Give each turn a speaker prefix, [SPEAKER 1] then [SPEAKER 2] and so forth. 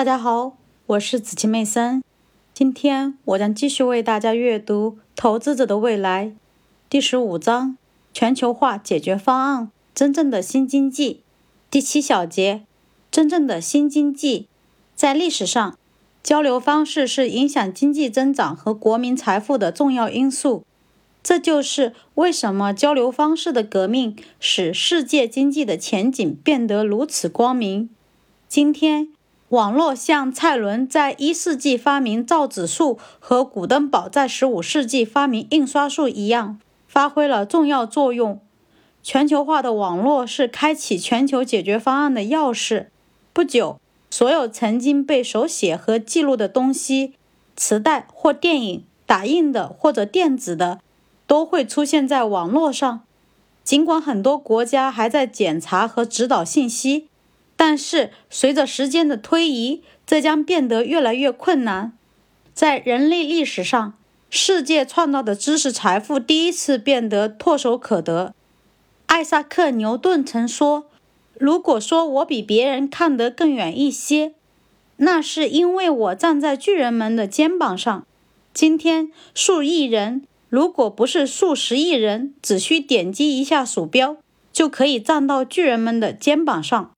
[SPEAKER 1] 大家好，我是紫晴妹森。今天我将继续为大家阅读《投资者的未来》第十五章：全球化解决方案——真正的新经济。第七小节：真正的新经济。在历史上，交流方式是影响经济增长和国民财富的重要因素。这就是为什么交流方式的革命使世界经济的前景变得如此光明。今天。网络像蔡伦在一世纪发明造纸术和古登堡在十五世纪发明印刷术一样，发挥了重要作用。全球化的网络是开启全球解决方案的钥匙。不久，所有曾经被手写和记录的东西——磁带或电影、打印的或者电子的——都会出现在网络上。尽管很多国家还在检查和指导信息。但是，随着时间的推移，这将变得越来越困难。在人类历史上，世界创造的知识财富第一次变得唾手可得。艾萨克·牛顿曾说：“如果说我比别人看得更远一些，那是因为我站在巨人们的肩膀上。”今天，数亿人，如果不是数十亿人，只需点击一下鼠标，就可以站到巨人们的肩膀上。